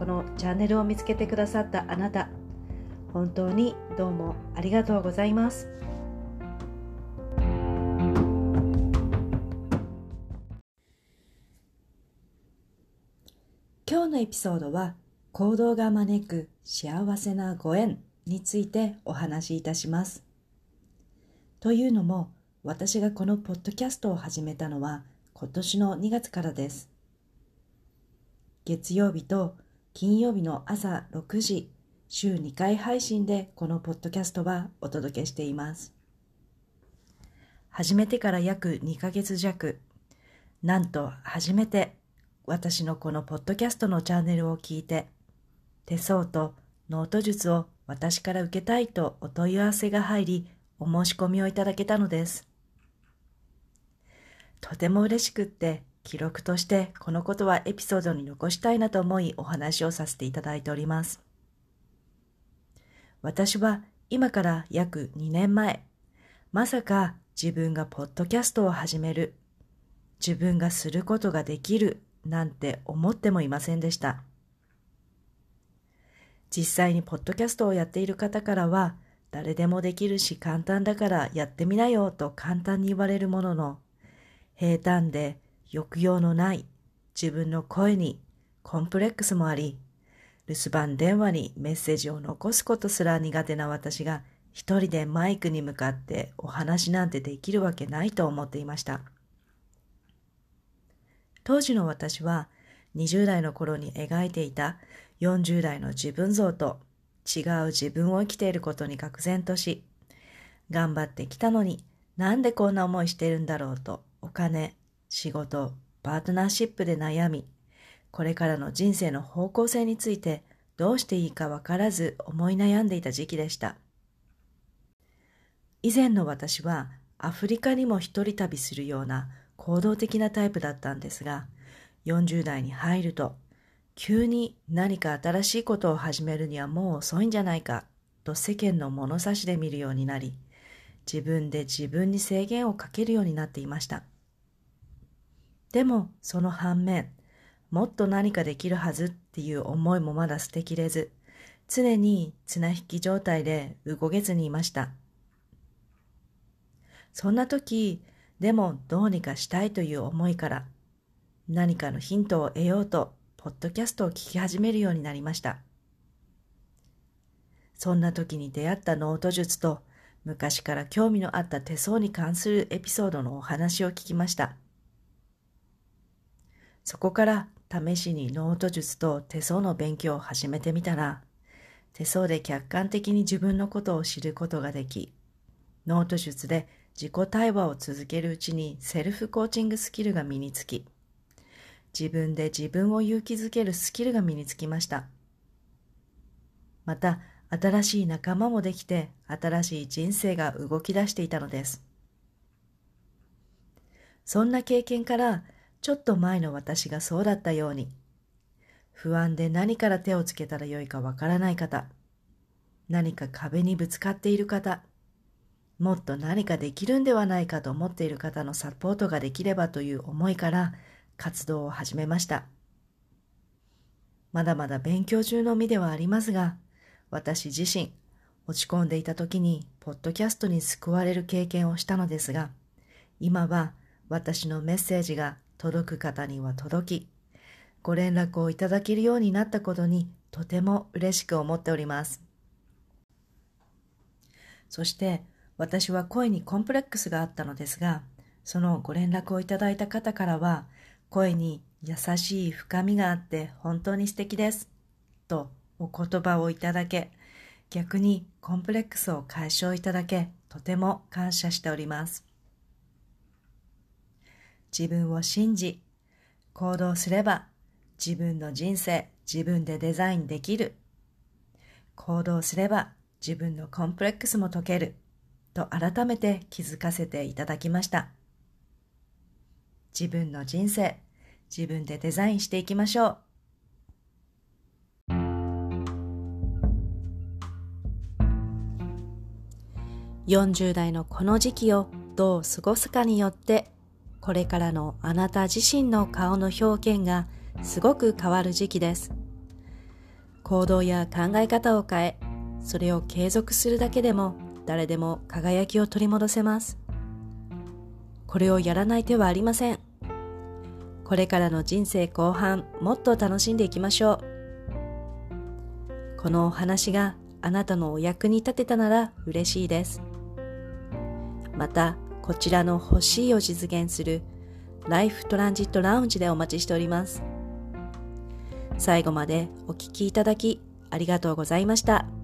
このチャンネルを見つけてくださったあなた本当にどうもありがとうございます。今日のエピソードは行動が招く幸せなご縁についてお話しいたします。というのも私がこのポッドキャストを始めたのは今年の2月からです。月曜日と金曜日の朝6時、週2回配信でこのポッドキャストはお届けしています。始めてから約2ヶ月弱、なんと初めて私のこのポッドキャストのチャンネルを聞いて、手相とノート術を私から受けたいとお問い合わせが入り、お申し込みをいただけたのです。とても嬉しくって記録としてこのことはエピソードに残したいなと思いお話をさせていただいております。私は今から約2年前、まさか自分がポッドキャストを始める、自分がすることができるなんて思ってもいませんでした。実際にポッドキャストをやっている方からは、誰でもできるし簡単だからやってみなよと簡単に言われるものの、平坦で抑揚のない自分の声にコンプレックスもあり、留守番電話にメッセージを残すことすら苦手な私が一人でマイクに向かってお話なんてできるわけないと思っていました。当時の私は20代の頃に描いていた40代の自分像と違う自分を生きていることに愕然とし、頑張ってきたのになんでこんな思いしてるんだろうとお金、仕事、パートナーシップで悩み、これからの人生の方向性についてどうしていいかわからず思い悩んでいた時期でした。以前の私はアフリカにも一人旅するような行動的なタイプだったんですが、40代に入ると、急に何か新しいことを始めるにはもう遅いんじゃないかと世間の物差しで見るようになり、自分で自分に制限をかけるようになっていました。でもその反面、もっと何かできるはずっていう思いもまだ捨てきれず、常に綱引き状態で動けずにいました。そんな時、でもどうにかしたいという思いから、何かのヒントを得ようと、ポッドキャストを聞き始めるようになりました。そんな時に出会ったノート術と、昔から興味のあった手相に関するエピソードのお話を聞きました。そこから試しにノート術と手相の勉強を始めてみたら、手相で客観的に自分のことを知ることができ、ノート術で自己対話を続けるうちにセルフコーチングスキルが身につき、自分で自分を勇気づけるスキルが身につきました。また、新しい仲間もできて、新しい人生が動き出していたのです。そんな経験から、ちょっと前の私がそうだったように、不安で何から手をつけたらよいかわからない方、何か壁にぶつかっている方、もっと何かできるんではないかと思っている方のサポートができればという思いから活動を始めました。まだまだ勉強中の身ではありますが、私自身、落ち込んでいた時に、ポッドキャストに救われる経験をしたのですが、今は私のメッセージが届く方には届き、ご連絡をいただけるようになったことにとても嬉しく思っております。そして私は声にコンプレックスがあったのですが、そのご連絡をいただいた方からは、声に優しい深みがあって本当に素敵です。とお言葉をいただけ、逆にコンプレックスを解消いただけ、とても感謝しております。自分を信じ、行動すれば自分の人生自分でデザインできる。行動すれば自分のコンプレックスも解ける。と改めて気づかせていただきました。自分の人生自分でデザインしていきましょう。40代のこの時期をどう過ごすかによってこれからのあなた自身の顔の表現がすごく変わる時期です。行動や考え方を変え、それを継続するだけでも誰でも輝きを取り戻せます。これをやらない手はありません。これからの人生後半、もっと楽しんでいきましょう。このお話があなたのお役に立てたなら嬉しいです。また、こちらの欲しいを実現するライフトランジットラウンジでお待ちしております。最後までお聴きいただきありがとうございました。